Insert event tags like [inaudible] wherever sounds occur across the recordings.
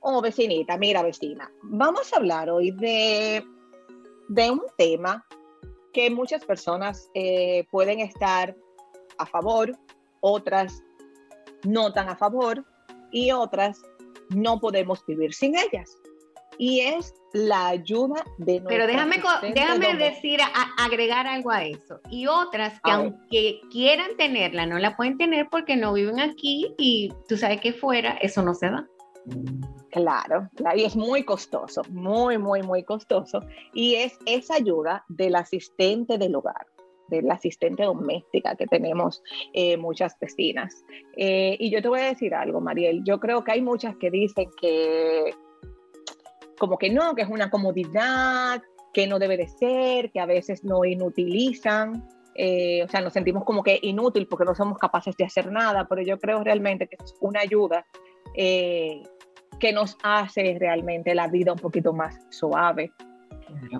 Oh, vecinita, mira, vecina. Vamos a hablar hoy de, de un tema que muchas personas eh, pueden estar a favor, otras no tan a favor y otras no podemos vivir sin ellas. Y es la ayuda de Pero déjame, déjame decir, a- agregar algo a eso. Y otras que A ver. aunque quieran tenerla, no la pueden tener porque no viven aquí y tú sabes que fuera eso no se da. Claro, y es muy costoso, muy, muy, muy costoso. Y es esa ayuda del asistente del hogar, del asistente doméstica que tenemos eh, muchas vecinas. Eh, y yo te voy a decir algo, Mariel, yo creo que hay muchas que dicen que como que no, que es una comodidad, que no debe de ser, que a veces no inutilizan. eh, o sea, nos sentimos como que inútil porque no somos capaces de hacer nada, pero yo creo realmente que es una ayuda eh, que nos hace realmente la vida un poquito más suave,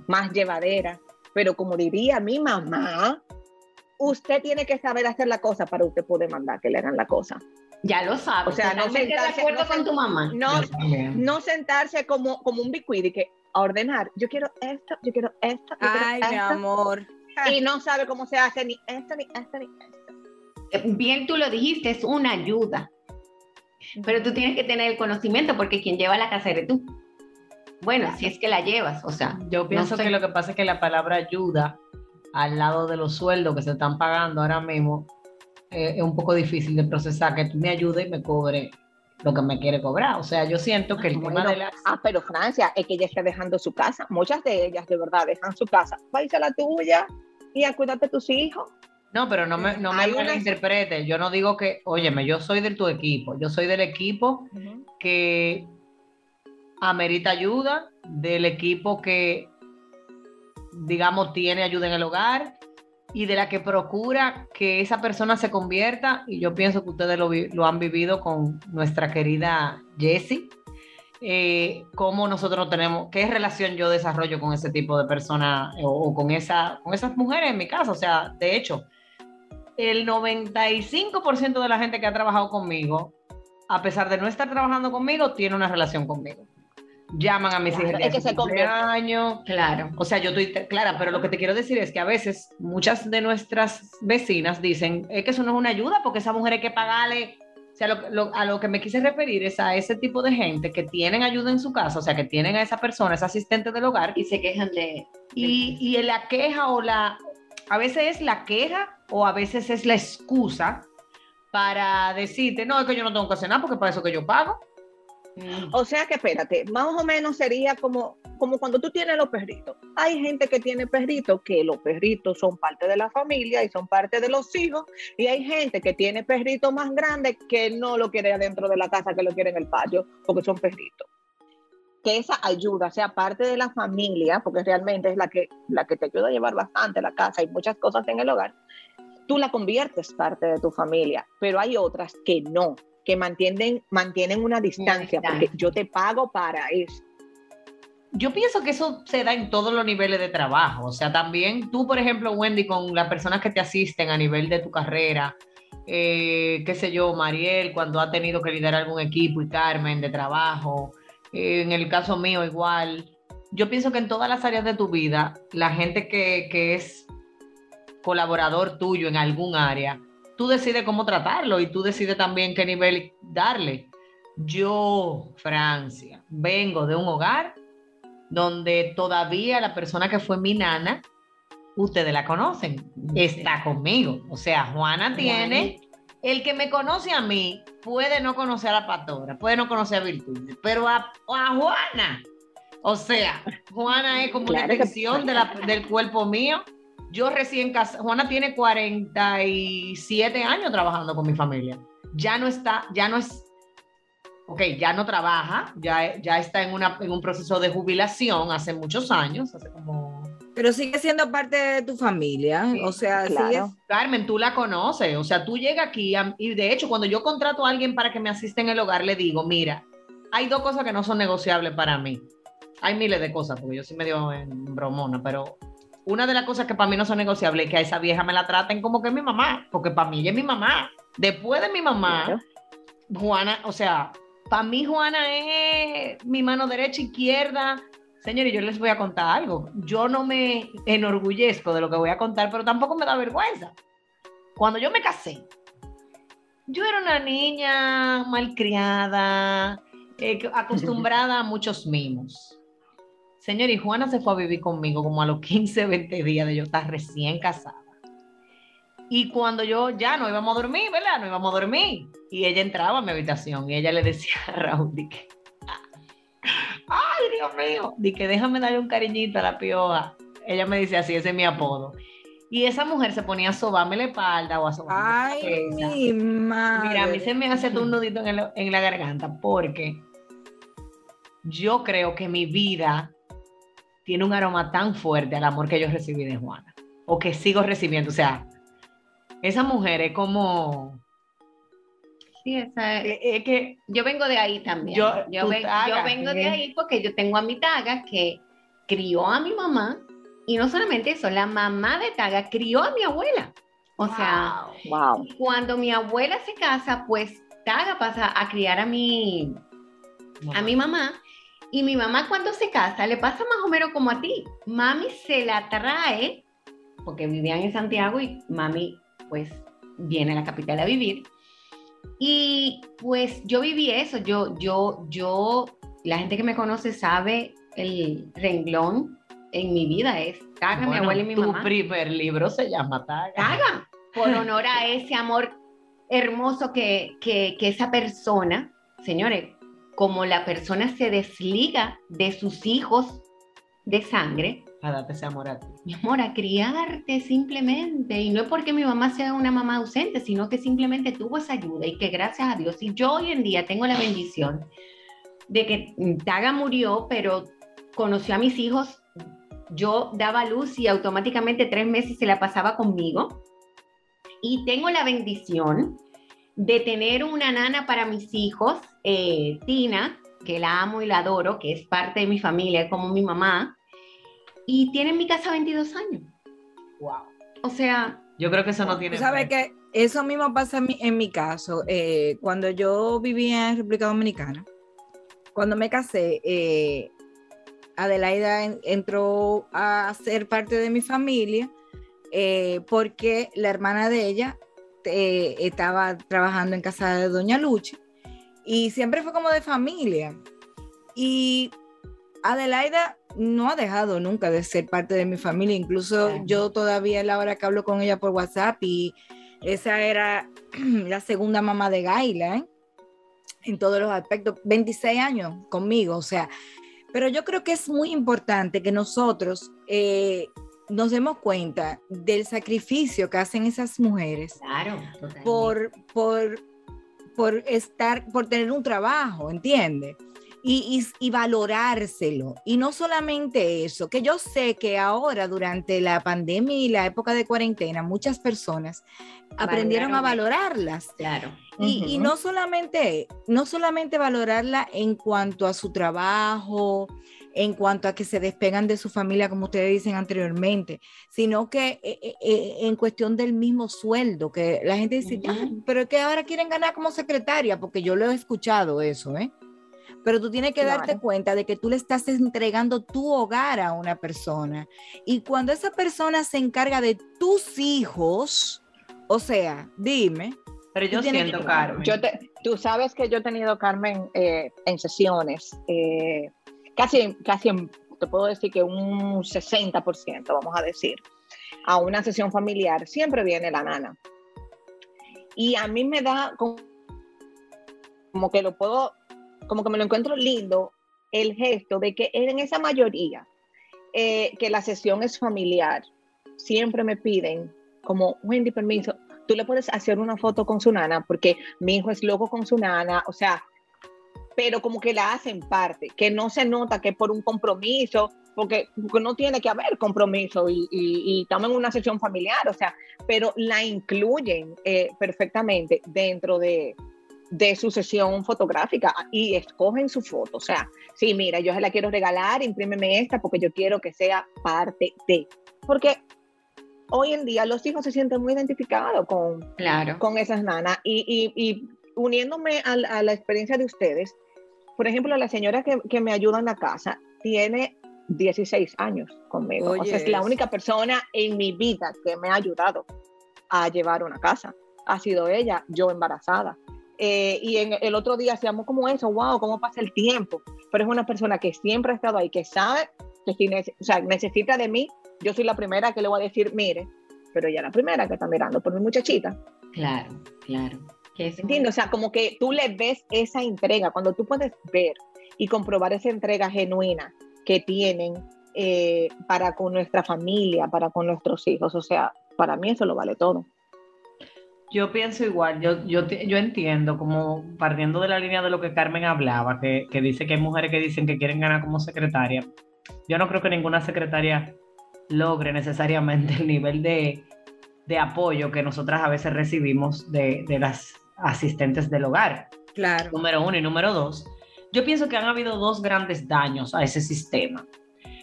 más llevadera. Pero como diría mi mamá, usted tiene que saber hacer la cosa para usted poder mandar que le hagan la cosa. Ya lo sabes. O sea, no totalmente de sentarse- acuerdo no con tu mamá. No, no sentarse como, como un bicuidi que a ordenar. Yo quiero esto, yo quiero esto, yo quiero Ay, mi esto", amor. Y no sabe cómo se hace ni esto, ni esto, ni esto. Bien tú lo dijiste, es una ayuda. Pero tú tienes que tener el conocimiento porque quien lleva la casa eres tú. Bueno, si es que la llevas, o sea. Yo pienso sé. que lo que pasa es que la palabra ayuda al lado de los sueldos que se están pagando ahora mismo eh, es un poco difícil de procesar, que tú me ayudes y me cobre lo que me quiere cobrar. O sea, yo siento que el tema Bueno, de la... Ah, pero Francia, es que ella está dejando su casa. Muchas de ellas, de verdad, dejan su casa. Va a a la tuya y a cuidarte de tus hijos. No, pero no me, no me malinterprete. Yo no digo que, óyeme, yo soy de tu equipo. Yo soy del equipo que amerita ayuda, del equipo que, digamos, tiene ayuda en el hogar y de la que procura que esa persona se convierta, y yo pienso que ustedes lo, vi- lo han vivido con nuestra querida Jessie, eh, cómo nosotros tenemos, qué relación yo desarrollo con ese tipo de personas o, o con, esa, con esas mujeres en mi casa. O sea, de hecho, el 95% de la gente que ha trabajado conmigo, a pesar de no estar trabajando conmigo, tiene una relación conmigo. Llaman a mis Claro, hijas de cumpleaños. Claro. O sea, yo estoy clara, pero lo que te quiero decir es que a veces muchas de nuestras vecinas dicen, es que eso no es una ayuda porque esa mujer hay que pagarle. O sea, lo- lo- a lo que me quise referir es a ese tipo de gente que tienen ayuda en su casa, o sea, que tienen a esa persona, ese asistente del hogar, Y se quejan de. y, y la queja o la, a veces es la queja o a veces es la excusa para decirte, no, es que yo no tengo que hacer nada porque para eso que yo pago. O sea que espérate, más o menos sería como, como cuando tú tienes los perritos. Hay gente que tiene perritos que los perritos son parte de la familia y son parte de los hijos. Y hay gente que tiene perritos más grandes que no lo quiere adentro de la casa, que lo quiere en el patio, porque son perritos. Que esa ayuda sea parte de la familia, porque realmente es la que, la que te ayuda a llevar bastante la casa y muchas cosas en el hogar. Tú la conviertes parte de tu familia, pero hay otras que no, que mantienen, mantienen una distancia, porque yo te pago para eso. Yo pienso que eso se da en todos los niveles de trabajo. O sea, también tú, por ejemplo, Wendy, con las personas que te asisten a nivel de tu carrera, eh, qué sé yo, Mariel, cuando ha tenido que liderar algún equipo y Carmen de trabajo, en el caso mío igual. Yo pienso que en todas las áreas de tu vida, la gente que, que es colaborador tuyo en algún área, tú decides cómo tratarlo y tú decides también qué nivel darle. Yo, Francia, vengo de un hogar donde todavía la persona que fue mi nana, ustedes la conocen, está conmigo. O sea, Juana tiene, el que me conoce a mí puede no conocer a la pastora, puede no conocer a Virtud, pero a, a Juana, o sea, Juana es como una extensión de la, del cuerpo mío. Yo recién casada, Juana tiene 47 años trabajando con mi familia. Ya no está, ya no es, ok, ya no trabaja, ya, ya está en, una, en un proceso de jubilación hace muchos años, hace como... Pero sigue siendo parte de tu familia, o sea, claro. Carmen, tú la conoces, o sea, tú llegas aquí a- y de hecho cuando yo contrato a alguien para que me asista en el hogar, le digo, mira, hay dos cosas que no son negociables para mí. Hay miles de cosas, porque yo soy medio en bromona, pero una de las cosas que para mí no son negociables es que a esa vieja me la traten como que es mi mamá, porque para mí ella es mi mamá. Después de mi mamá, Claro. Juana, o sea, para mí Juana es mi mano derecha, izquierda. Señores, yo les voy a contar algo. Yo no me enorgullezco de lo que voy a contar, pero tampoco me da vergüenza. Cuando yo me casé, yo era una niña malcriada, eh, acostumbrada a muchos mimos. Señor, y Juana se fue a vivir conmigo como a los 15, 20 días de yo estar recién casada. Y cuando yo ya no íbamos a dormir, ¿verdad? No íbamos a dormir. Y ella entraba a mi habitación y ella le decía a Raúl, que, ay, Dios mío, di que déjame darle un cariñito a la pioja. Ella me dice así, ese es mi apodo. Y esa mujer se ponía a sobarme la espalda o a sobarme la Ay, cabeza. mi madre. Mira, a mí se me hace todo un nudito en, el- en la garganta porque yo creo que mi vida tiene un aroma tan fuerte al amor que yo recibí de Juana o que sigo recibiendo. O sea, esa mujer es como... Sí, esa es- eh, Es que Yo vengo de ahí también. Yo- Yo, tu ven- taga, yo vengo de ahí porque yo tengo a mi taga que crió a mi mamá y no solamente eso, la mamá de taga crió a mi abuela. O sea, Wow. cuando mi abuela se casa, pues taga pasa a criar a mi, a mi mamá. Y mi mamá cuando se casa le pasa más o menos como a ti. Mami se la trae, porque vivían en Santiago y mami pues viene a la capital a vivir. Y pues yo viví eso, yo, yo, yo, la gente que me conoce sabe el renglón en mi vida es Taga, mi abuela y mi tu mamá. primer libro se llama Taga. Taga, por honor a ese amor hermoso que, que, que esa persona, señores, como la persona se desliga de sus hijos de sangre, A darte ese amor a ti. mi amor, a criarte simplemente. Y no es porque mi mamá sea una mamá ausente, sino que simplemente tuvo esa ayuda y que gracias a Dios, y yo hoy en día tengo la bendición de que Taga murió, pero conoció a mis hijos. Yo daba luz y automáticamente tres meses se la pasaba conmigo. Y tengo la bendición de tener una nana para mis hijos, eh, Tina, que la amo y la adoro, que es parte de mi familia, como mi mamá y tiene en mi casa 22 años. Wow. O sea, Yo creo que eso no tiene. Tú sabes que eso mismo pasa en mi, en mi caso. eh, cuando yo vivía en República Dominicana, cuando me casé, eh, Adelaida en- entró a ser parte de mi familia eh, porque la hermana de ella eh, estaba trabajando en casa de Doña Luchi y siempre fue como de familia. Y Adelaida no ha dejado nunca de ser parte de mi familia, incluso yo todavía la hora que hablo con ella por WhatsApp y esa era [clears throat] la segunda mamá de Gaila, ¿eh? en todos los aspectos, 26 años conmigo, o sea, pero yo creo que es muy importante que nosotros eh, nos demos cuenta del sacrificio que hacen esas mujeres claro, por, por, por estar, por tener un trabajo, ¿entiendes? Y, y, y valorárselo. Y no solamente eso, que yo sé que ahora durante la pandemia y la época de cuarentena, muchas personas aprendieron a valorarlas. Claro. Y, y Ujú. no solamente, no solamente valorarla en cuanto a su trabajo, en cuanto a que se despegan de su familia, como ustedes dicen anteriormente, sino que eh, eh, eh, en cuestión del mismo sueldo, que la gente dice, Ujú. "Ah, pero es que ahora quieren ganar como secretaria, porque yo lo he escuchado eso, ¿eh? Pero tú tienes que darte cuenta de que tú le estás entregando tu hogar a una persona. Y cuando esa persona se encarga de tus hijos, o sea, dime, Pero yo siento, que- Carmen. Yo te- tú sabes que yo he tenido, Carmen, eh, en sesiones, eh, casi, casi, en- te puedo decir que un 60%, vamos a decir, a una sesión familiar, siempre viene la nana. Y a mí me da como, como que lo puedo, como que me lo encuentro lindo el gesto de que en esa mayoría eh, que la sesión es familiar, siempre me piden como, Wendy, permiso, tú le puedes hacer una foto con su nana porque mi hijo es loco con su nana, o sea, pero como que la hacen parte, que no se nota que por un compromiso, porque, no tiene que haber compromiso y, y- estamos una sesión familiar, o sea, pero la incluyen eh, perfectamente dentro de, de su sesión fotográfica y escogen su foto, o sea, sí, mira, yo se la quiero regalar, imprímeme esta porque yo quiero que sea parte de, porque hoy en día los hijos se sienten muy identificados con, Claro. con esas nanas. Y, y- y uniéndome a, la- a la experiencia de ustedes, por ejemplo, la señora que, que me ayuda en la casa tiene 16 años conmigo. o sea, es la única persona en mi vida que me ha ayudado a llevar una casa. Ha sido ella, yo embarazada. Eh, y en el otro día hacíamos como eso, wow, cómo pasa el tiempo. Pero es una persona que siempre ha estado ahí, que sabe que si nece- o sea, necesita de mí, yo soy la primera que le voy a decir, mire, pero ella es la primera que está mirando por mi muchachita. Claro, claro. ¿Entiendes? O sea, como que tú le ves esa entrega, cuando tú puedes ver y comprobar esa entrega genuina que tienen eh, para con nuestra familia, para con nuestros hijos. O sea, para mí eso lo vale todo. Yo pienso igual, yo, yo, yo entiendo, como partiendo de la línea de lo que Carmen hablaba, que, que dice que hay mujeres que dicen que quieren ganar como secretaria. Yo no creo que ninguna secretaria logre necesariamente el nivel de, de apoyo que nosotras a veces recibimos de, de las asistentes del hogar. claro. Número uno y número dos, yo pienso que han habido dos grandes daños a ese sistema.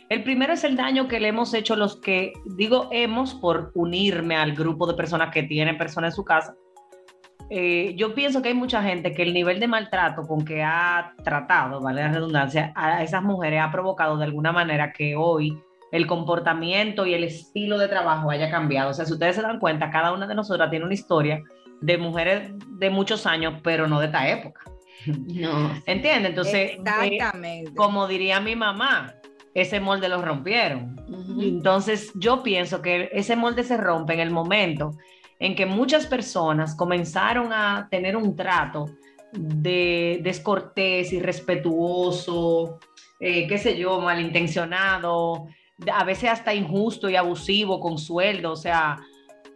El primero es el daño que le hemos hecho los que, digo hemos por unirme al grupo de personas que tienen personas en su casa. Eh, yo pienso que hay mucha gente que el nivel de maltrato con que ha tratado, vale la redundancia, a esas mujeres ha provocado de alguna manera que hoy el comportamiento y el estilo de trabajo haya cambiado. O sea, si ustedes se dan cuenta, cada una de nosotras tiene una historia de mujeres de muchos años, pero no de esta época. No. ¿Entiendes? Entonces, eh, como diría mi mamá, ese molde lo rompieron. Entonces, yo pienso que ese molde se rompe en el momento en que muchas personas comenzaron a tener un trato de descortés, irrespetuoso, eh, qué sé yo, malintencionado, a veces hasta injusto y abusivo con sueldo. O sea,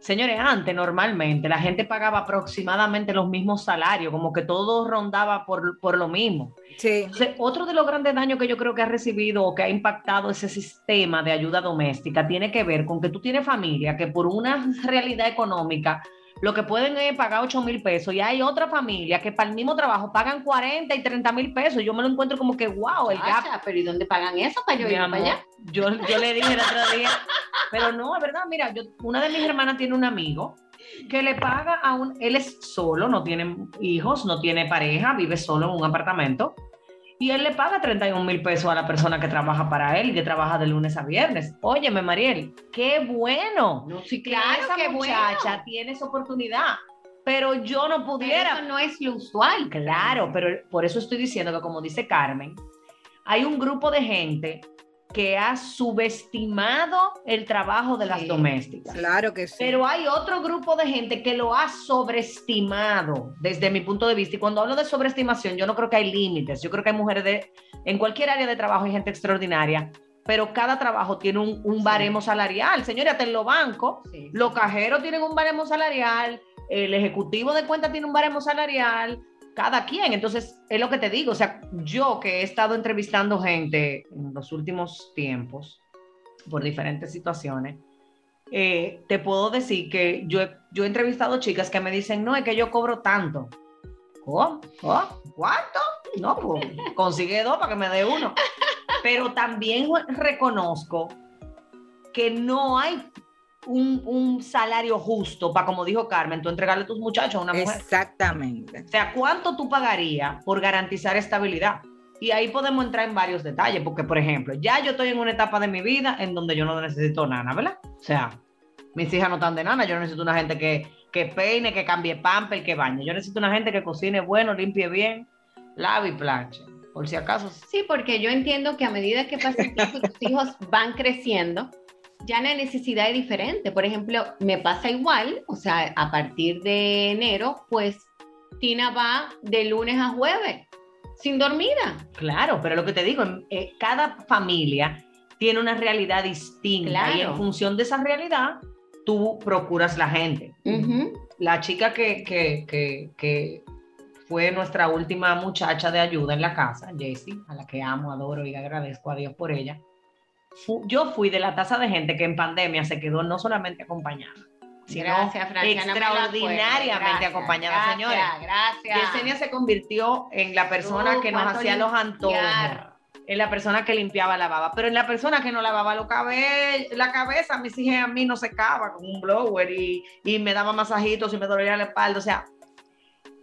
señores, antes normalmente la gente pagaba aproximadamente los mismos salarios, como que todo rondaba por, por lo mismo. Sí. Entonces, otro de los grandes daños que yo creo que ha recibido o que ha impactado ese sistema de ayuda doméstica tiene que ver con que tú tienes familia que por una realidad económica lo que pueden es pagar 8 mil pesos y hay otra familia que para el mismo trabajo pagan 40 y 30 mil pesos. Yo me lo encuentro como que, wow, el gap. Chacha, pero ¿y dónde pagan eso para yo ir para allá? yo, yo le dije el otro día, pero no, es verdad, mira, yo, una de mis hermanas tiene un amigo que le paga a un, él es solo, no tiene hijos, no tiene pareja, vive solo en un apartamento, y él le paga 31 mil pesos a la persona que trabaja para él que trabaja de lunes a viernes. Óyeme, Mariel, qué bueno No, sí, claro esa muchacha bueno. tiene esa oportunidad, pero yo no Pero pudiera. eso no es lo usual. Claro, pero por eso estoy diciendo que como dice Carmen, hay un grupo de gente que ha subestimado el trabajo de las domésticas. Claro que sí. Pero hay otro grupo de gente que lo ha sobreestimado desde mi punto de vista. Y cuando hablo de sobreestimación, yo no creo que hay límites. Yo creo que hay mujeres de, en cualquier área de trabajo hay gente extraordinaria, pero cada trabajo tiene un, un Sí. baremo salarial. Señores, hasta en los bancos, sí. los cajeros tienen un baremo salarial, el ejecutivo de cuenta tiene un baremo salarial, cada quien. Entonces, es lo que te digo. O sea, yo que he estado entrevistando gente en los últimos tiempos por diferentes situaciones, eh, te puedo decir que yo, yo he entrevistado chicas que me dicen, no, es que yo cobro tanto. ¿Cómo? ¿Cómo? ¿Cuánto? No, pues consigue dos para que me dé uno. Pero también reconozco que no hay un, un salario justo para, como dijo Carmen, tú entregarle a tus muchachos a una mujer. Exactamente. O sea, ¿cuánto tú pagarías por garantizar estabilidad? Y ahí podemos entrar en varios detalles, porque por ejemplo, ya yo estoy en una etapa de mi vida en donde yo no necesito nana, ¿verdad? O sea, mis hijas no están de nana, yo no necesito una gente que, que peine, que cambie pamper, que bañe. Yo necesito una gente que cocine bueno, limpie bien, lave y planche. Por si acaso. Sí, porque yo entiendo que a medida que pasa el [laughs] tiempo y tus hijos van creciendo, ya la necesidad es diferente. Por ejemplo, me pasa igual, o sea, a partir de enero, pues Tina va de lunes a jueves, sin dormida. Claro, pero lo que te digo, eh, cada familia tiene una realidad distinta y en función de esa realidad, tú procuras la gente. La chica que, que, que, que fue nuestra última muchacha de ayuda en la casa, Jessie, a la que amo, adoro y agradezco a Dios por ella. Fu- yo fui de la tasa de gente que en pandemia se quedó no solamente acompañada, sino Gracias, Francia, no extraordinariamente. Gracias, acompañada, gracias, señores. Gracias. Yesenia se convirtió en la persona Uh, que nos hacía los antojos, en la persona que limpiaba, lavaba, pero en la persona que no lavaba los cabellos, la cabeza, mis hijas a mí no secaba con un blower y, y me daba masajitos y me dolía la espalda, o sea,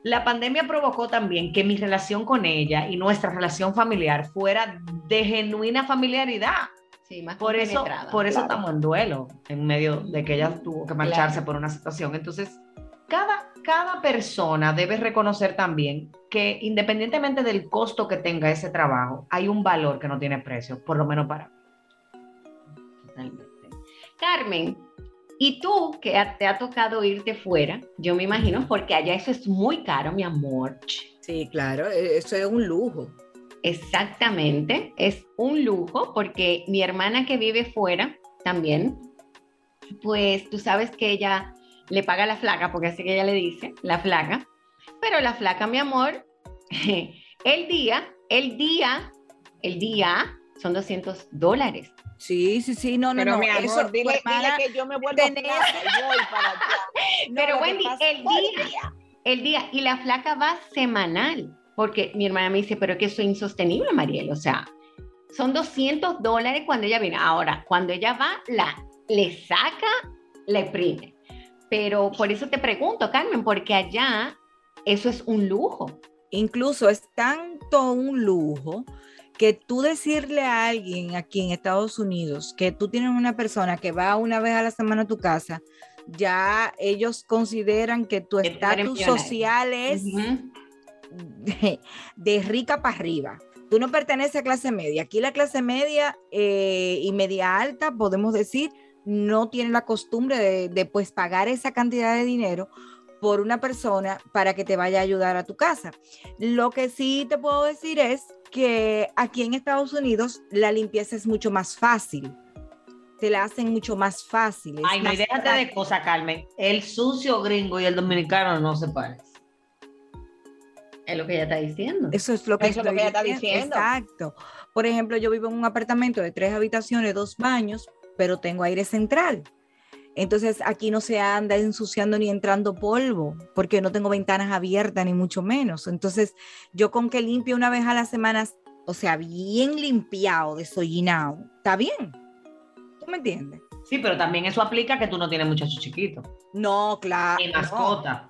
la pandemia provocó también que mi relación con ella y nuestra relación familiar fuera de genuina familiaridad. Sí, más Por eso, por eso Claro. estamos en duelo, en medio de que ella tuvo que marcharse por una situación. Entonces, cada, cada persona debe reconocer también que independientemente del costo que tenga ese trabajo, hay un valor que no tiene precio, por lo menos para mí. Totalmente. Carmen, y tú que te ha tocado irte fuera, yo me imagino, porque allá eso es muy caro, mi amor. Sí, claro, e- eso es un lujo. Exactamente, es un lujo porque mi hermana que vive fuera también, pues tú sabes que ella le paga la flaca, porque así que ella le dice, la flaca, pero la flaca, mi amor, [laughs] el día, el día, el día son 200 dólares. Sí, sí, sí, no, no, Pero no. mi amor, eso, dile, hermana- dile que yo me vuelvo tenés- flaca y voy para [laughs] allá. no, Pero Wendy, el día, el día, y la flaca va semanal, porque mi hermana me dice, pero es que eso es insostenible, Mariel, o sea, son 200 dólares cuando ella viene. Ahora, cuando ella va, la, le saca, le prime. Pero por eso te pregunto, Carmen, porque allá eso es un lujo. Incluso es tanto un lujo que tú decirle a alguien aquí en Estados Unidos que tú tienes una persona que va una vez a la semana a tu casa, ya ellos consideran que tu estatus social es. De, [laughs] de rica para arriba. Tú no perteneces a clase media. Aquí la clase media eh, y media alta, podemos decir, no tiene la costumbre de, de, pues pagar esa cantidad de dinero por una persona para que te vaya a ayudar a tu casa. Lo que sí te puedo decir es que aquí en Estados Unidos la limpieza es mucho más fácil. Te la hacen mucho más fácil. Ay, no, déjate de cosas, Carmen. El sucio gringo y el dominicano no se parecen. Es lo que ella está diciendo. Eso es lo que, Eso es lo estoy que ella está diciendo. Exacto. Por ejemplo, yo vivo en un apartamento de tres habitaciones, dos baños, pero tengo aire central. Entonces aquí no se anda ensuciando ni entrando polvo, porque no tengo ventanas abiertas ni mucho menos. Entonces yo con que limpie una vez a la semana, o sea, bien limpiado, desollinado, está bien. ¿Tú me entiendes? Sí, pero también eso aplica que tú no tienes muchachos chiquitos. No, claro. Ni mascota.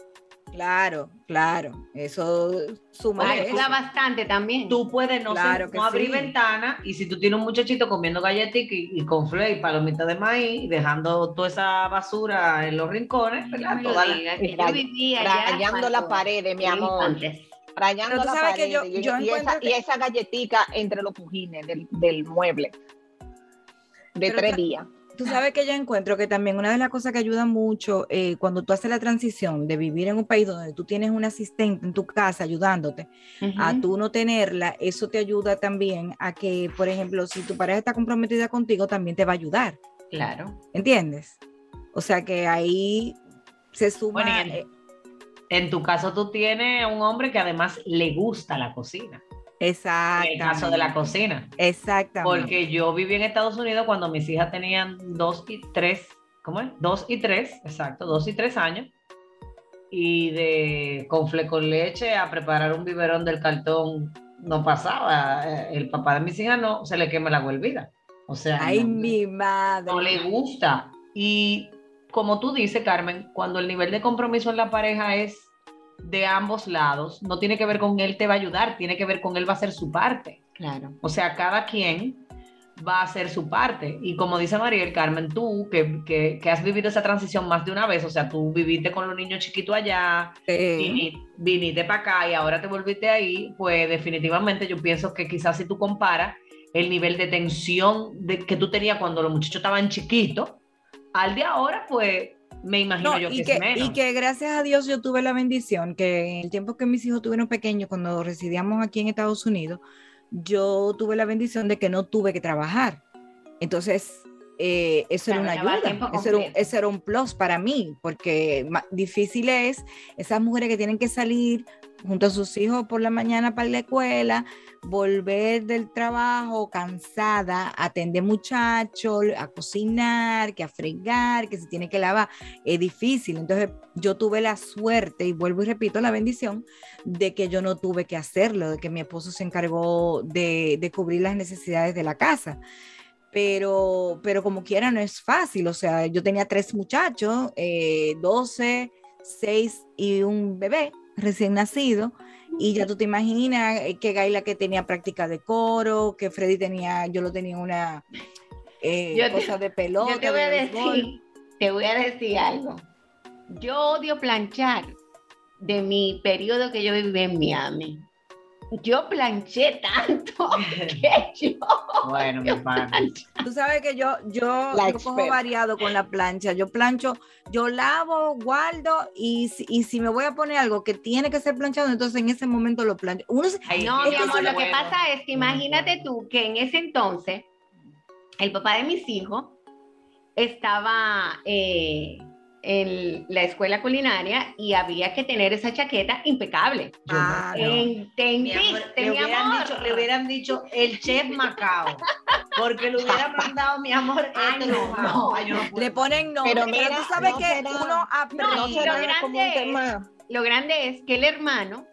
Claro, claro. Eso suma Ayuda bastante también. Tú puedes no, Claro ser- no abrir sí. ventana y si tú tienes un muchachito comiendo galletitas y, y con flake y palomitas de maíz, y dejando toda esa basura en los rincones, ¿verdad? Toda la- que yo vivía Rayando las paredes, mi amor. Rayando las sabes que paredes. yo- y, yo y encuentro esa, que- y esa galletica entre los pujines del, del mueble. De Pero tres días. Tú sabes que yo encuentro que también una de las cosas que ayuda mucho eh, cuando tú haces la transición de vivir en un país donde tú tienes un asistente en tu casa ayudándote a tú no tenerla, eso te ayuda también a que, por ejemplo, si tu pareja está comprometida contigo, también te va a ayudar, Claro. ¿entiendes? O sea que ahí se suma... Bueno, en- eh, En tu caso, tú tienes un hombre que además le gusta la cocina. En exactamente. el caso de la cocina. Exactamente. Porque yo viví en Estados Unidos cuando mis hijas tenían dos y tres, ¿cómo es? Dos y tres, exacto, dos y tres años. Y de con fle con leche a preparar un biberón del cartón no pasaba. Eh, El papá de mis hijas no se le quema la huelvida. O sea, Ay, no, mi madre. no le gusta. Y como tú dices, Carmen, cuando el nivel de compromiso en la pareja es de ambos lados, no tiene que ver con él te va a ayudar, tiene que ver con él va a hacer su parte. Claro. O sea, cada quien va a hacer su parte. Y como dice María Carmen, tú que, que, que has vivido esa transición más de una vez, o sea, tú viviste con los niños chiquitos allá, vini- viniste para acá y ahora te volviste ahí, pues definitivamente yo pienso que quizás si tú comparas el nivel de tensión de, que tú tenías cuando los muchachos estaban chiquitos, al de ahora, pues me imagino No, yo que, y, es que, menos. y que gracias a Dios yo tuve la bendición que en el tiempo que mis hijos tuvieron pequeños, cuando residíamos aquí en Estados Unidos, yo tuve la bendición de que no tuve que trabajar. Entonces, eh, eso Claro, era una ayuda, eso era, un, eso era un plus para mí, porque difícil es esas mujeres que tienen que salir junto a sus hijos por la mañana para la escuela, volver del trabajo cansada, atender muchachos, a cocinar, que a fregar, que se tiene que lavar, es difícil. Entonces yo tuve la suerte, y vuelvo y repito la bendición, de que yo no tuve que hacerlo, de que mi esposo se encargó de, cubrir las necesidades de la casa. Pero, pero como quiera no es fácil, o sea, yo tenía tres muchachos, eh, 12, 6 y un bebé recién nacido, y ya tú te imaginas eh, que Gaila que tenía práctica de coro, que Freddy tenía, yo lo tenía una eh, te- cosa de pelota. Yo te voy de a decir, te voy a decir algo. Yo odio planchar de mi periodo que yo viví en Miami. Yo planché tanto [laughs] que yo. Bueno, mi pana. Tú sabes que yo, yo, yo cojo variado con la plancha. Yo plancho, yo lavo, guardo y, si- y si me voy a poner algo que tiene que ser planchado, entonces en ese momento lo plancho. Uno se- Ay, No, mi amor, lo que pasa es que imagínate tú que en ese entonces el papá de mis hijos estaba eh, en la escuela culinaria y había que tener esa chaqueta impecable. No Ah, no. Mi amor, ¿Entendiste, le, mi hubieran amor? dicho, le hubieran dicho el chef Macao. Porque le hubieran [laughs] mandado, mi amor, Ay, este no, no. Ay, no le ponen nombre. Pero Pero, mira, tú sabes no que será- uno No, aprende. Como un grande es- tema. Lo grande es que el hermano,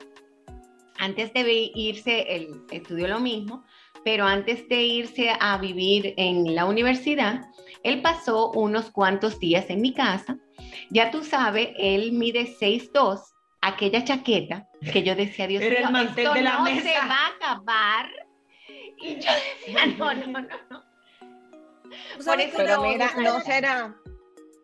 antes de irse, él estudió lo mismo, pero antes de irse a vivir en la universidad, él pasó unos cuantos días en mi casa. Ya tú sabes, él mide 6'2", aquella chaqueta que yo decía, Dios Era el mío, mantel esto de la no mesa. se va a acabar. Y yo decía, no, no, no, no. Sabes eso que Pero yo- mira, no será,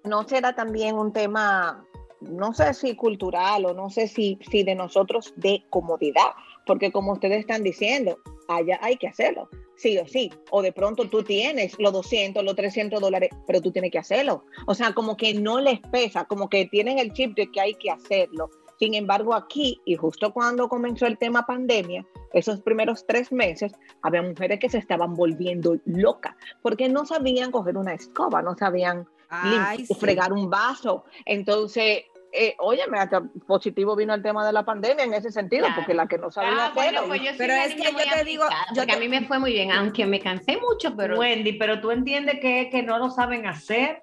no será también un tema, no sé si cultural o no sé si, si de nosotros de comodidad, porque como ustedes están diciendo, allá hay que hacerlo, sí o sí, o de pronto tú tienes los 200, los 300 dólares, pero tú tienes que hacerlo. O sea, como que no les pesa, como que tienen el chip de que hay que hacerlo. Sin embargo, aquí, y justo cuando comenzó el tema pandemia, esos primeros tres meses, había mujeres que se estaban volviendo locas porque no sabían coger una escoba, no sabían Ay, lim- sí. fregar un vaso. Entonces, eh, óyeme, hasta positivo vino el tema de la pandemia en ese sentido, Claro. porque la que no sabía Ah, bueno, pues yo Pero es que yo te digo, yo te- a mí me fue muy bien, aunque me cansé mucho, pero Wendy, pero tú entiendes que, que no lo saben hacer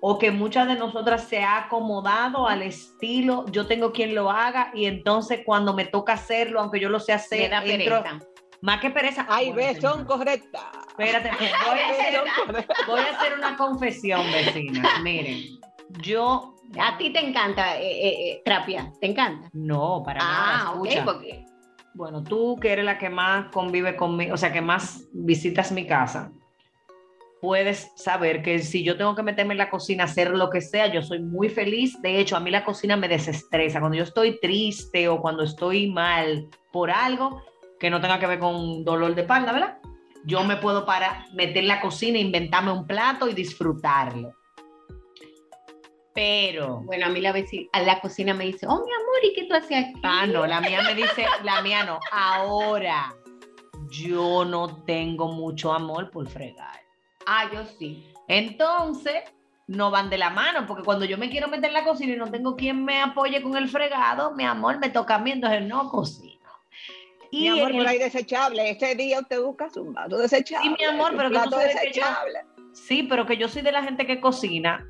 o que muchas de nosotras se ha acomodado al estilo, yo tengo quien lo haga y entonces cuando me toca hacerlo, aunque yo lo sé me hacer, da entro- pereza. más que pereza. Ay, ves, [laughs] son correctas. Espérate, voy a, hacer, voy a hacer una confesión, vecina. Miren, yo A ti te encanta eh, eh, eh, trapear, ¿te encanta? no, para Ah, nada, ok, escucha. porque Bueno, tú que eres la que más convive conmigo, o sea, que más visitas mi casa, puedes saber que si yo tengo que meterme en la cocina hacer lo que sea, yo soy muy feliz. De hecho, a mí la cocina me desestresa. Cuando yo estoy triste o cuando estoy mal por algo que no tenga que ver con dolor de espalda, ¿verdad? Yo me puedo para meter en la cocina, inventarme un plato y disfrutarlo. Pero bueno, a mí la vecina, a la cocina me dice, oh mi amor, ¿y qué tú haces aquí? Ah, no, la mía me dice, la mía no. Ahora, yo no tengo mucho amor por fregar. Ah, yo sí. Entonces, no van de la mano, porque cuando yo me quiero meter en la cocina y no tengo quien me apoye con el fregado, mi amor, me toca a mí, entonces no cocino. Y Mi amor, pero el- hay desechable. Este día usted busca vaso desechable. Sí, mi amor, pero que tú yo- desechable. Sí, pero que yo soy de la gente que cocina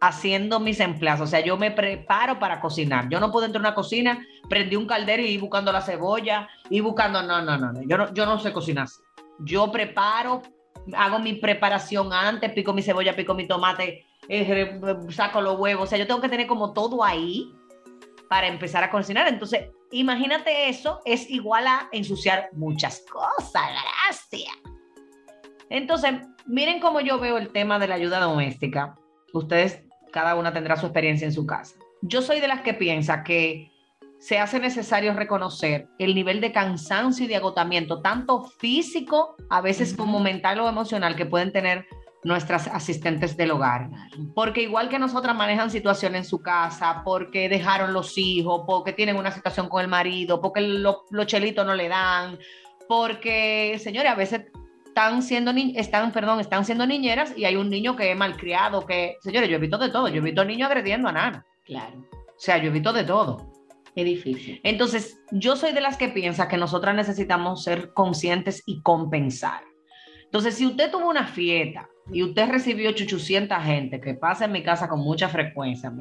haciendo mis empleados. O sea, yo me preparo para cocinar. Yo no puedo entrar a una cocina, prendí un caldero y ir buscando la cebolla y buscando. No, no, no, no. Yo no, yo no sé cocinar. Yo preparo, hago mi preparación antes, pico mi cebolla, pico mi tomate, eh, re- saco los huevos. O sea, yo tengo que tener como todo ahí para empezar a cocinar. Entonces, imagínate eso, es igual a ensuciar muchas cosas. Gracias. Entonces, miren cómo yo veo el tema de la ayuda doméstica. Ustedes, cada una tendrá su experiencia en su casa. Yo soy de las que piensa que se hace necesario reconocer el nivel de cansancio y de agotamiento, tanto físico, a veces como mental o emocional, que pueden tener nuestras asistentes del hogar. Porque igual que nosotras manejan situaciones en su casa, porque dejaron los hijos, porque tienen una situación con el marido, porque los chelitos no le dan, porque, señores, a veces están siendo, están, perdón, están siendo niñeras y hay un niño que es malcriado, que, señores, yo he visto de todo, yo he visto niños agrediendo a Nana. Claro. O sea, yo he visto de todo. Es difícil. Entonces, yo soy de las que piensa que nosotras necesitamos ser conscientes y compensar. Entonces, si usted tuvo una fiesta y usted recibió 800 gente que pasa en mi casa con mucha frecuencia,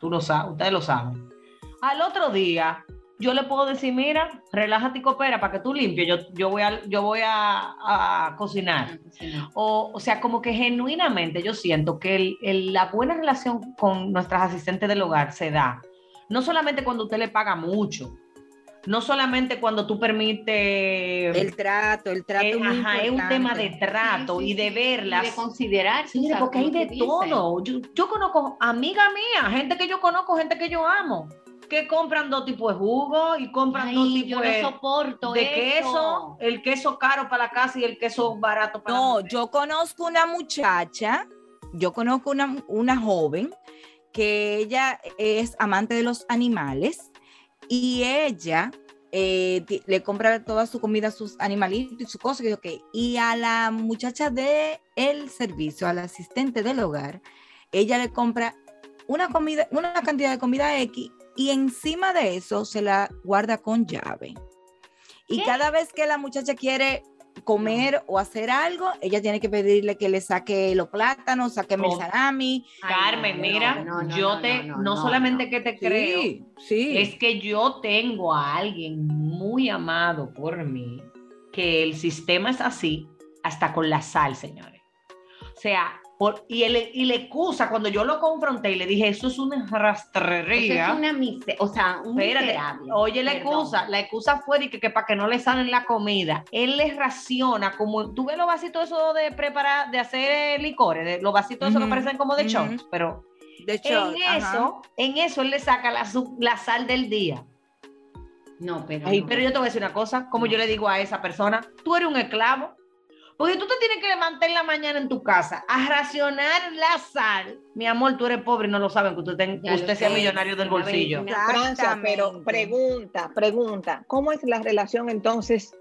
tú lo sabes, ustedes lo saben. Al otro día, yo le puedo decir, mira, relájate y coopera para que tú limpies, yo, yo voy, a, yo voy a, cocinar. O, o, sea, como que genuinamente yo siento que la buena relación con nuestras asistentes del hogar se da, no solamente cuando usted le paga mucho, no solamente cuando tú permites... El trato, el trato. Eh, ajá, es un tema de trato y de verlas. de considerar. porque hay de todo. Yo, yo conozco amiga mía, gente que yo conozco, gente que yo amo que compran dos tipos de jugo y compran dos tipos de, soporto de queso, el queso caro para la casa y el queso barato para No, yo conozco una muchacha, yo conozco una, una joven que ella es amante de los animales y ella eh, le compra toda su comida a sus animalitos y su cosa, y, okay. y a la muchacha de el servicio, al asistente del hogar, ella le compra una comida, una cantidad de comida X y encima de eso se la guarda con llave. Y cada vez que la muchacha quiere comer o hacer algo, ella tiene que pedirle que le saque los plátanos, saque el salami. Carmen, mira, yo te, no, solamente que te creo, sí. es que yo tengo a alguien muy amado por mí, que el sistema es así, hasta con la sal, señores. O sea, y, él, y le excusa, cuando yo lo confronté y le dije, eso es una rastrería. Eso es una mise o sea, un miserable. Oye, la excusa, la excusa fue de que, que para que no le salen la comida, él les raciona como, tú ves los vasitos eso de preparar, de hacer licores, los vasitos esos que parecen como de shots, pero de en eso, en eso él le saca la, la sal del día. No, pero. Pero yo te voy a decir una cosa, como yo le digo a esa persona, tú eres un esclavo porque tú te tienes que levantar en la mañana en tu casa a racionar la sal. Mi amor, tú eres pobre y no lo saben que usted, sea millonario del bolsillo. Francia, pero pregunta, pregunta, ¿cómo es la relación entonces?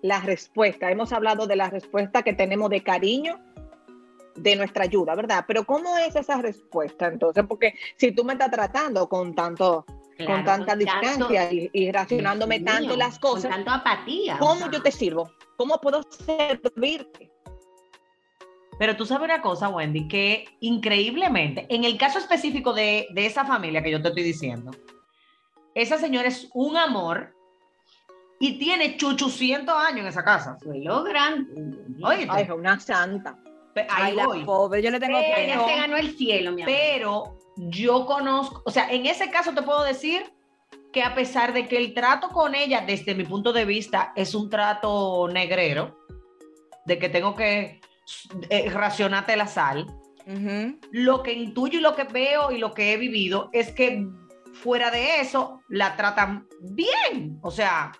La respuesta, hemos hablado de la respuesta que tenemos de cariño, de nuestra ayuda, ¿verdad? Pero ¿cómo es esa respuesta entonces? Porque si tú me estás tratando con tanto con tanta distancia y, racionándome tanto las cosas. Con tanto apatía. ¿Cómo yo te sirvo? ¿Cómo puedo servirte? Pero tú sabes una cosa, Wendy, que increíblemente, en el caso específico de, esa familia que yo te estoy diciendo, esa señora es un amor y tiene 800 años en esa casa. Se logran. Oye, es una santa. Ahí la pobre, yo le tengo pero, se ganó el cielo, mi amor. Pero yo conozco, o sea, en ese caso te puedo decir que a pesar de que el trato con ella, desde mi punto de vista, es un trato negrero, de que tengo que eh, racionarte la sal, lo que intuyo y lo que veo y lo que he vivido es que fuera de eso la tratan bien. O sea,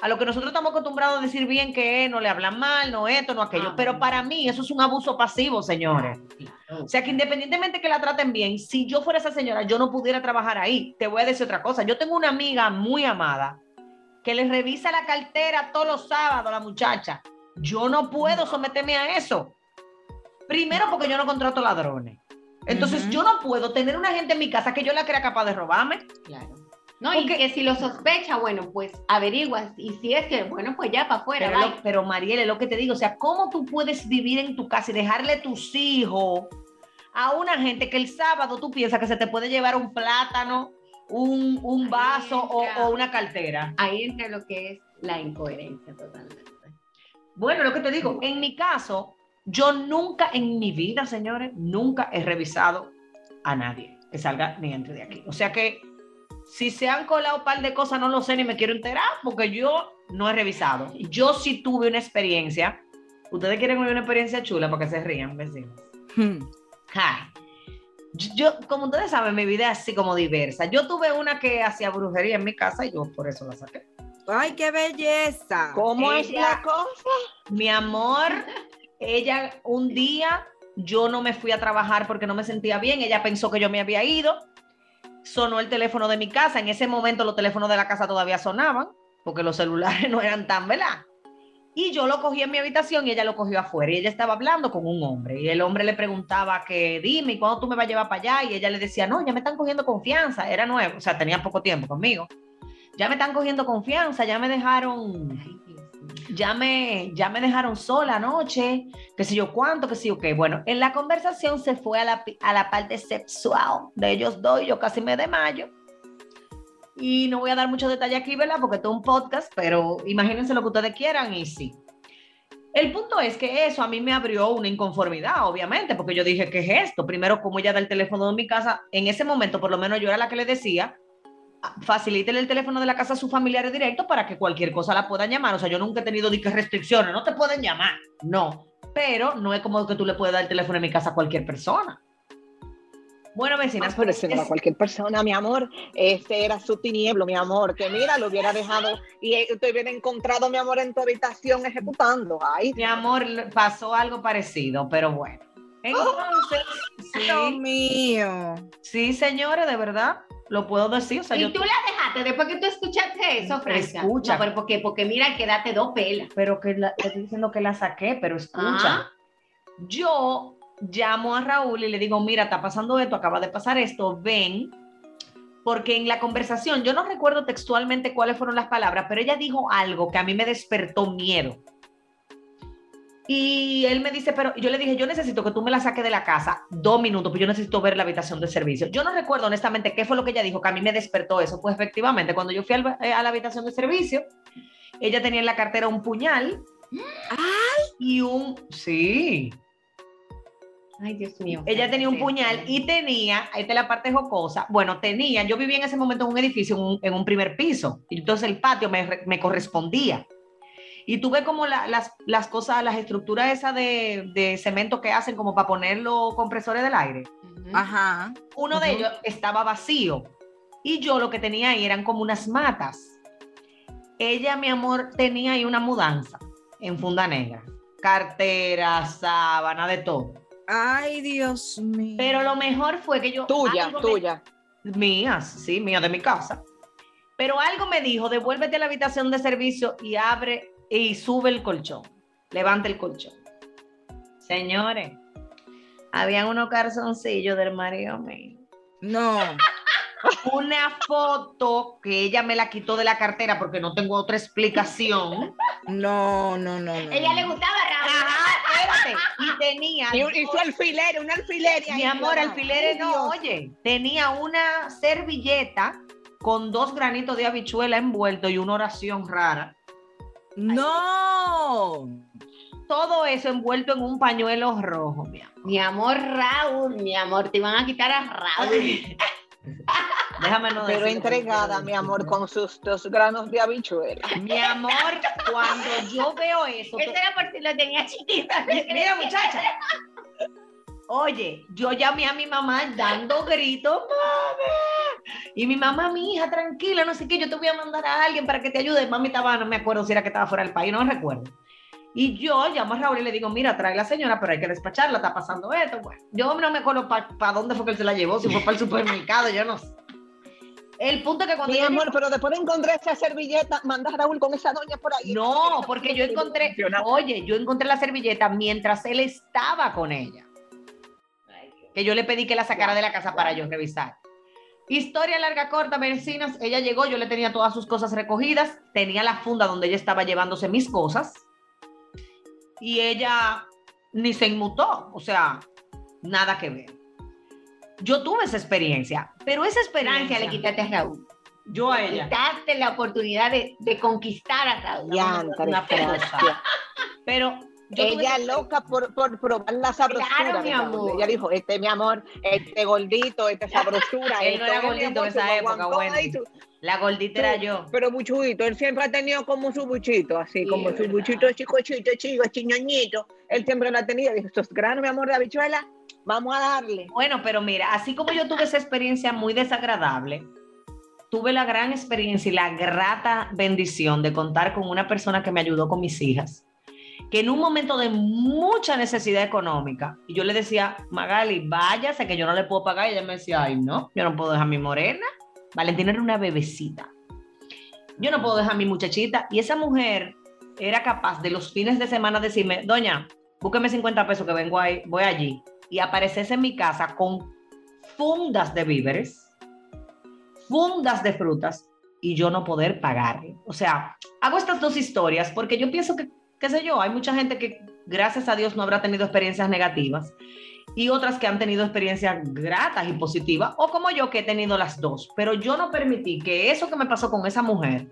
a lo que nosotros estamos acostumbrados a decir bien que no le hablan mal, no esto, no aquello. Ah, pero para mí eso es un abuso pasivo, señores. O sea que independientemente que la traten bien, si yo fuera esa señora, yo no pudiera trabajar ahí. Te voy a decir otra cosa. Yo tengo una amiga muy amada que le revisa la cartera todos los sábados a la muchacha. Yo no puedo someterme a eso. Primero porque yo no contrato ladrones. Entonces yo no puedo tener una gente en mi casa que yo la crea capaz de robarme. Claro. No, y que si lo sospecha, bueno, pues averiguas. Y si es que, bueno, pues ya para afuera. Pero, pero Marielle, lo que te digo, o sea, ¿cómo tú puedes vivir en tu casa y dejarle tus hijos a una gente que el sábado tú piensas que se te puede llevar un plátano, un, vaso o, una cartera? Ahí entra lo que es la incoherencia totalmente. Bueno, lo que te digo, en mi caso, yo nunca en mi vida, señores, nunca he revisado a nadie que salga ni entre de aquí. O sea que Si se han colado un par de cosas, no lo sé ni me quiero enterar porque yo no he revisado. Yo sí tuve una experiencia. Ustedes quieren oír una experiencia chula para que se rían, vecinos. Hmm. Ay, Yo, yo, como ustedes saben, mi vida es así como diversa. Yo tuve una que hacía brujería en mi casa y yo por eso la saqué. Ay, qué belleza. ¿Cómo es Ella- la cosa? Mi amor, ella un día, yo no me fui a trabajar porque no me sentía bien, ella pensó que yo me había ido, sonó el teléfono de mi casa, en ese momento los teléfonos de la casa todavía sonaban, porque los celulares [laughs] no eran tan, ¿verdad? Y yo lo cogí en mi habitación y ella lo cogió afuera y ella estaba hablando con un hombre y el hombre le preguntaba que dime, ¿y cuándo tú me vas a llevar para allá? Y ella le decía, no, ya me están cogiendo confianza, era nuevo, o sea, tenía poco tiempo conmigo. Ya me están cogiendo confianza, ya me dejaron ya me, ya me dejaron sola anoche, qué sé yo cuánto, qué sé yo qué. Bueno, en la conversación se fue a la, a la parte sexual de ellos dos yo casi me desmayo. Y no voy a dar mucho detalle aquí, ¿verdad? Porque es un podcast, pero imagínense lo que ustedes quieran y sí. El punto es que eso a mí me abrió una inconformidad, obviamente, porque yo dije, ¿qué es esto? Primero, como ella da el teléfono de mi casa, en ese momento, por lo menos yo era la que le decía, facilítele el teléfono de la casa a sus familiares directos para que cualquier cosa la puedan llamar. O sea, yo nunca he tenido ni que restricciones, no te pueden llamar, no. Pero no es como que tú le puedes dar el teléfono de mi casa a cualquier persona. Bueno, vecinas, Ah, pero ese no era es- cualquier persona, mi amor. Este era su tinieblo, mi amor. Que mira, lo hubiera dejado y eh, te hubiera encontrado, mi amor, en tu habitación ejecutando. Ay, mi amor, pasó algo parecido, pero bueno. Entonces, Dios sí, mío. sí, señores, de verdad, lo puedo decir. O sea, y yo tú la dejaste después que tú escuchaste eso, Francia. Escucha. No, pero ¿por qué? Porque mira, quédate dos pelas. pero que la, te estoy diciendo que la saqué, pero escucha. Ah. Yo llamo a Raúl y le digo, mira, está pasando esto, acaba de pasar esto, ven, porque en la conversación, yo no recuerdo textualmente cuáles fueron las palabras, pero ella dijo algo que a mí me despertó miedo. Y él me dice, pero yo le dije, yo necesito que tú me la saques de la casa dos minutos, pues yo necesito ver la habitación de servicio. Yo no recuerdo honestamente qué fue lo que ella dijo, que a mí me despertó eso. Pues efectivamente, cuando yo fui al- eh, a la habitación de servicio, ella tenía en la cartera un puñal y un... Sí, Ay, Dios mío. ella tenía un puñal y tenía, ahí está la parte jocosa, bueno, tenía, yo vivía en ese momento en un edificio, en un, en un primer piso, y entonces el patio me, me correspondía. Y tuve como la- las, las cosas, las estructuras esas de, de cemento que hacen como para poner los compresores del aire. Ajá. Uno de ellos estaba vacío y yo lo que tenía ahí eran como unas matas. Ella, mi amor, tenía ahí una mudanza en funda negra. Cartera, sábana, de todo. Ay, Dios mío. Pero lo mejor fue que yo... tuya, me- tuya. Mías, sí, mías de mi casa. Pero algo me dijo, devuélvete a la habitación de servicio y abre y sube el colchón. Levanta el colchón. Señores, habían unos calzoncillos del marido mío. No. [laughs] Una foto que ella me la quitó de la cartera porque no tengo otra explicación. No, no, no, no. Ella no. le gustaba Raúl. Ajá, espérate. Y tenía. Y, y su alfiler, un alfiler. Mi amor, alfileres no, oye, tenía una servilleta con dos granitos de habichuela envuelto y una oración rara. No. Todo eso envuelto en un pañuelo rojo, mi amor. Mi amor, Raúl, mi amor, te van a quitar a Raúl. Déjame no Pero entregada, mi amor, con sus dos granos de habichuela. Mi amor, cuando yo veo eso, Eso era por si lo tenía chiquita. Mira, muchacha. Oye, yo llamé a mi mamá dando gritos, mami. Y mi mamá, mi hija, tranquila, no sé qué, yo te voy a mandar a alguien para que te ayude. Mami estaba, no me acuerdo si era que estaba fuera del país, no recuerdo. Y yo llamo a Raúl y le digo, mira, trae la señora, pero hay que despacharla, está pasando esto. Bueno, yo no me acuerdo para dónde fue que él se la llevó, si fue para el supermercado, yo no sé. El punto es que cuando Mi amor, pero después de encontrar esa servilleta, manda a Raúl con esa doña por ahí. No, porque yo encontré, oye, yo encontré la servilleta mientras él estaba con ella. Que yo le pedí que la sacara de la casa para yo revisar. Historia larga, corta, vecinas. Ella llegó, yo le tenía todas sus cosas recogidas, tenía la funda donde ella estaba llevándose mis cosas y ella ni se inmutó, o sea, nada que ver. Yo tuve esa experiencia, pero esa experiencia le quitaste a Raúl. yo a ella. Quitaste la oportunidad de, de conquistar a Raúl. Diantre, Una Francia. Pero yo tuve Ella esa loca por, por probar la sabrosura. Claro, mi amor. Ella dijo, este mi amor, este gordito, esta sabrosura. [laughs] Él no era gordito en esa época, su- La gordita era yo. Pero buchudito, él siempre ha tenido como su buchito, así Sí, como su verdad. buchito chico, chico, chico, chiñoñito. Él siempre lo ha tenido. Dijo, estos granos, mi amor, de habichuela, vamos a darle. Bueno, pero mira, así como yo tuve esa experiencia muy desagradable, tuve la gran experiencia y la grata bendición de contar con una persona que me ayudó con mis hijas, que en un momento de mucha necesidad económica, y yo le decía, Magali, váyase que yo no le puedo pagar, y ella me decía, ay, no, yo no puedo dejar a mi morena. Valentina era una bebecita. Yo no puedo dejar a mi muchachita. Y esa mujer era capaz de los fines de semana decirme, doña, búsqueme 50 pesos que vengo ahí, voy allí. Y aparecerse en mi casa con fundas de víveres, fundas de frutas, y yo no poder pagarle. O sea, hago estas dos historias porque yo pienso que, qué sé yo, hay mucha gente que gracias a Dios no habrá tenido experiencias negativas y otras que han tenido experiencias gratas y positivas, o como yo que he tenido las dos. Pero yo no permití que eso que me pasó con esa mujer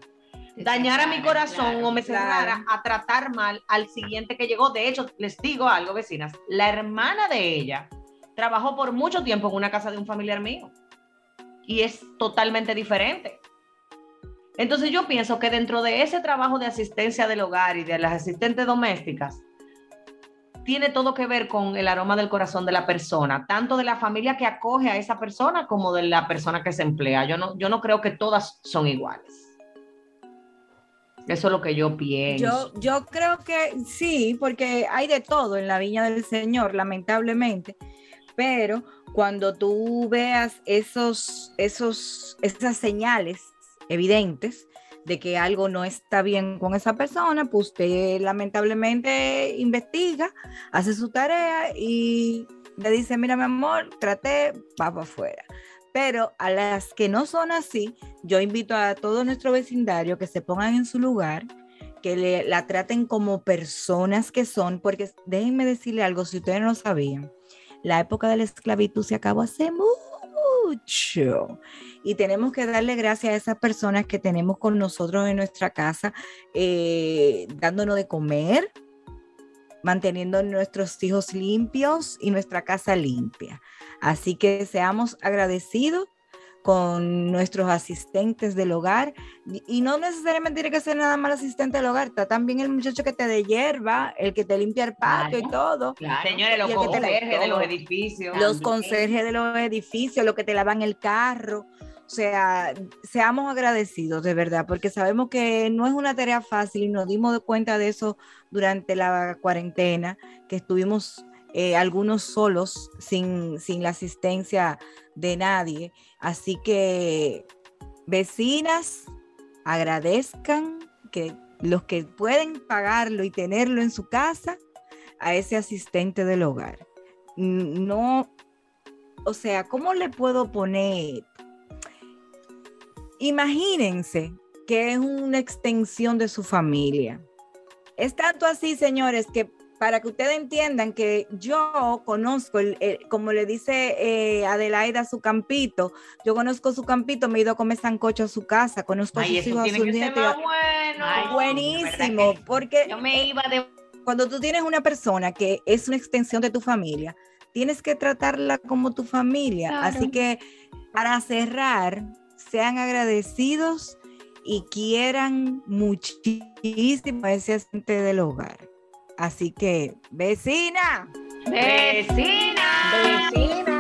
dañara mi corazón Claro, o me cerrara a tratar mal al siguiente que llegó. De hecho, les digo algo, vecinas, la hermana de ella trabajó por mucho tiempo en una casa de un familiar mío y es totalmente diferente. Entonces yo pienso que dentro de ese trabajo de asistencia del hogar y de las asistentes domésticas, tiene todo que ver con el aroma del corazón de la persona, tanto de la familia que acoge a esa persona como de la persona que se emplea. Yo no, yo no creo que todas son iguales. Eso es lo que yo pienso. Yo, yo creo que sí, porque hay de todo en la viña del Señor, lamentablemente. Pero cuando tú veas esos, esos, esas señales evidentes de que algo no está bien con esa persona, pues usted lamentablemente investiga, hace su tarea y le dice, mira mi amor, traté, va para afuera. Pero a las que no son así, yo invito a todo nuestro vecindario que se pongan en su lugar, que le, la traten como personas que son, porque déjenme decirle algo, si ustedes no lo sabían, la época de la esclavitud se acabó hace mucho y tenemos que darle gracias a esas personas que tenemos con nosotros en nuestra casa, eh, dándonos de comer, manteniendo nuestros hijos limpios y nuestra casa limpia. Así que seamos agradecidos con nuestros asistentes del hogar y- no necesariamente tiene que ser nada más el asistente del hogar, está también el muchacho que te de hierba, el que te limpia el patio y todo, Claro. Señores, los Y el que te la- conserjes de los edificios. los También. conserjes de los edificios, los que te lavan el carro. O sea, seamos agradecidos de verdad, porque sabemos que no es una tarea fácil y nos dimos de cuenta de eso durante la cuarentena, que estuvimos eh, algunos solos, sin, sin la asistencia de nadie. Así que, vecinas, agradezcan que los que pueden pagarlo y tenerlo en su casa, a ese asistente del hogar. No, o sea, ¿cómo le puedo poner? Imagínense que es una extensión de su familia. Es tanto así, señores, que para que ustedes entiendan que yo conozco, el, el- como le dice eh, Adelaida, su campito, yo conozco su campito, me he ido a comer sancocho a su casa, conozco a sus hijos, a sus nietos. bueno. Ay, Buenísimo, ¿verdad que porque Yo me iba de cuando tú tienes una persona que es una extensión de tu familia, tienes que tratarla como tu familia. Claro. Así que para cerrar, sean agradecidos y quieran muchísimo a ese asistente del hogar. Así que, vecina, vecina. Vecina.